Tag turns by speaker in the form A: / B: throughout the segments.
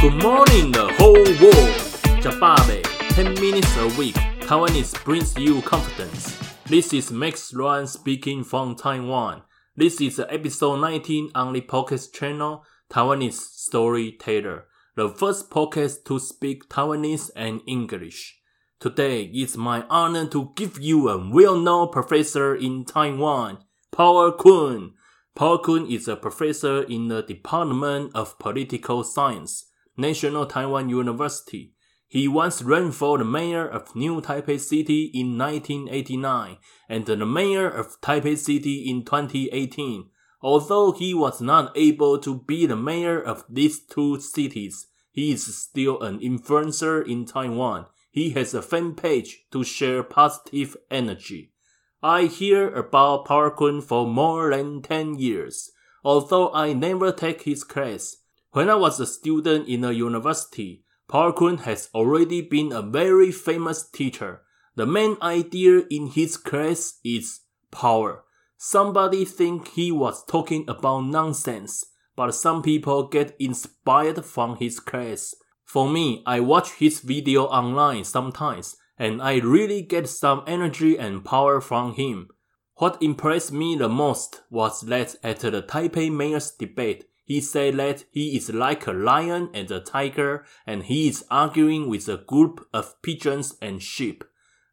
A: Babe. 10 minutes a week. Taiwanese brings you confidence. This is Max Juan speaking from Taiwan. This is episode 19 on the podcast channel Taiwanese Storyteller, the first podcast to speak Taiwanese and English. Today it's my honor to give you a well-known professor in Taiwan, Power Kun. Power Kun is a professor in the Department of Political Science, National Taiwan University. He once ran for the mayor of New Taipei City in 1989 and the mayor of Taipei City in 2018. Although he was not able to be the mayor of these two cities, he is still an influencer in Taiwan. He has a fan page to share positive energy. I hear about Power Kun for more than 10 years, although I never take his class. When I was a student in a university, Power Kun has already been a very famous teacher. The main idea in his class is power. Somebody think he was talking about nonsense, but some people get inspired from his class. For me, I watch his video online sometimes, and I really get some energy and power from him. What impressed me the most was that at the Taipei mayor's debate, he said that he is like a lion and a tiger, and he is arguing with a group of pigeons and sheep.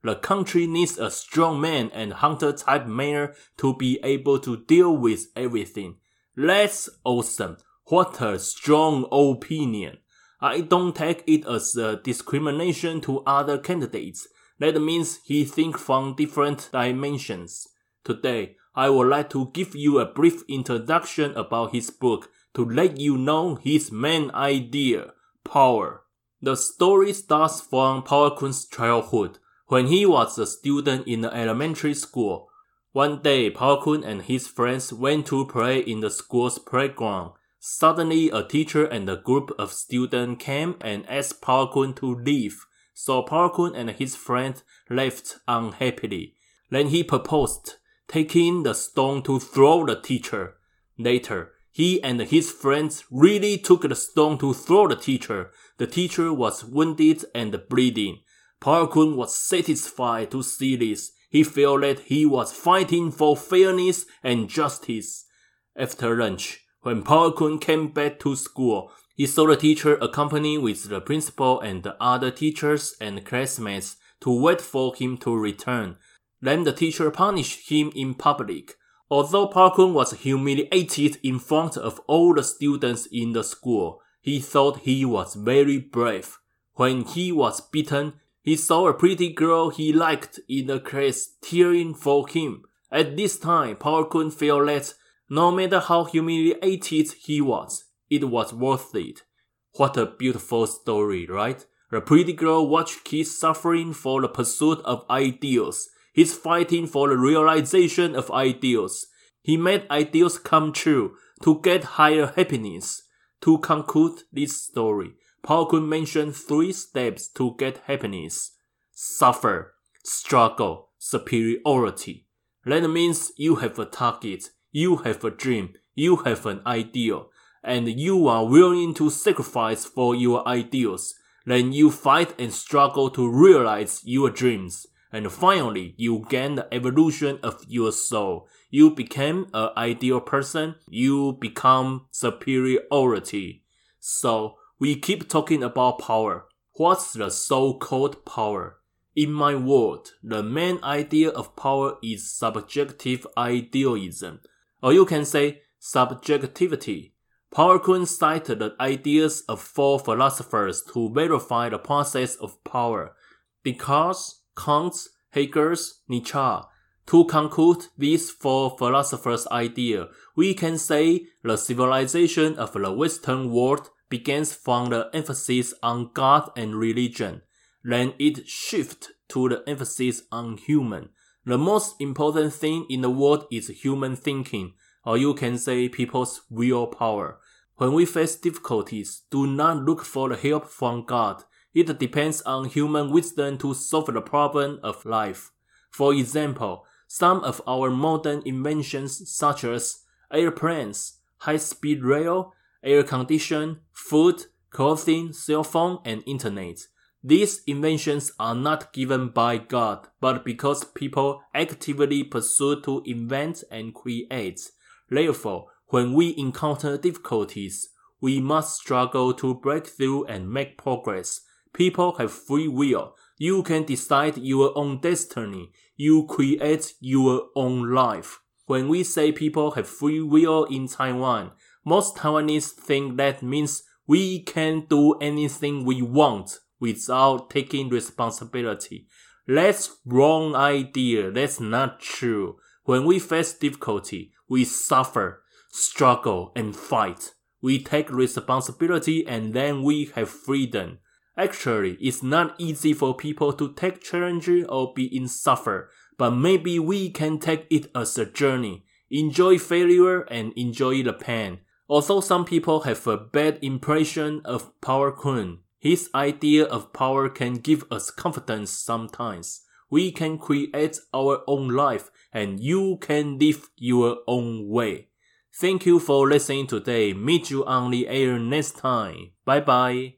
A: The country needs a strong man and hunter type mayor to be able to deal with everything. That's awesome. What a strong opinion. I don't take it as a discrimination to other candidates. That means he think from different dimensions. Today, I would like to give you a brief introduction about his book to let you know his main idea, power. The story starts from Power Kun's childhood, when he was a student in the elementary school. One day, Power Kun and his friends went to play in the school's playground. Suddenly, a teacher and a group of students came and asked Power Kun to leave. So Power Kun and his friend left unhappily. Then he proposed, taking the stone to throw the teacher. Later, he and his friends really took the stone to throw the teacher. The teacher was wounded and bleeding. Power Kun was satisfied to see this. He felt that he was fighting for fairness and justice. After lunch, when Power Kun came back to school, he saw the teacher accompanied with the principal and the other teachers and classmates to wait for him to return. Then the teacher punished him in public. Although Power Kun was humiliated in front of all the students in the school, he thought he was very brave. When he was beaten, he saw a pretty girl he liked in the class tearing for him. At this time, Power Kun felt that no matter how humiliated he was, it was worth it. What a beautiful story, right? The pretty girl watched kids suffering for the pursuit of ideals. He's fighting for the realization of ideals. He made ideals come true to get higher happiness. To conclude this story, Power Kun mentioned three steps to get happiness. Suffer, struggle, superiority. That means you have a target, you have a dream, you have an ideal, and you are willing to sacrifice for your ideals. Then you fight and struggle to realize your dreams. And finally, you gain the evolution of your soul. You become an ideal person. You become superiority. So, we keep talking about power. What's the so-called power? In my world, the main idea of power is subjective idealism, or you can say subjectivity. Power Kun cited the ideas of four philosophers to verify the process of power. Descartes, Kant, Hegel, Nietzsche. To conclude these four philosophers' idea, we can say the civilization of the Western world begins from the emphasis on God and religion. Then it shifts to the emphasis on human. The most important thing in the world is human thinking, or you can say people's willpower. When we face difficulties, do not look for the help from God. It depends on human wisdom to solve the problem of life. For example, some of our modern inventions such as airplanes, high-speed rail, air condition, food, clothing, cell phone, and internet. These inventions are not given by God, but because people actively pursue to invent and create. Therefore, when we encounter difficulties, we must struggle to break through and make progress. People have free will. You can decide your own destiny. You create your own life. When we say people have free will in Taiwan, most Taiwanese think that means we can do anything we want without taking responsibility. That's wrong idea. That's not true. When we face difficulty, we suffer, struggle, and fight. We take responsibility and then we have freedom. Actually, it's not easy for people to take challenge or be in suffer, but maybe we can take it as a journey. Enjoy failure and enjoy the pain. Although some people have a bad impression of Power Kun, his idea of power can give us confidence sometimes. We can create our own life and you can live your own way. Thank you for listening today. Meet you on the air next time. Bye bye.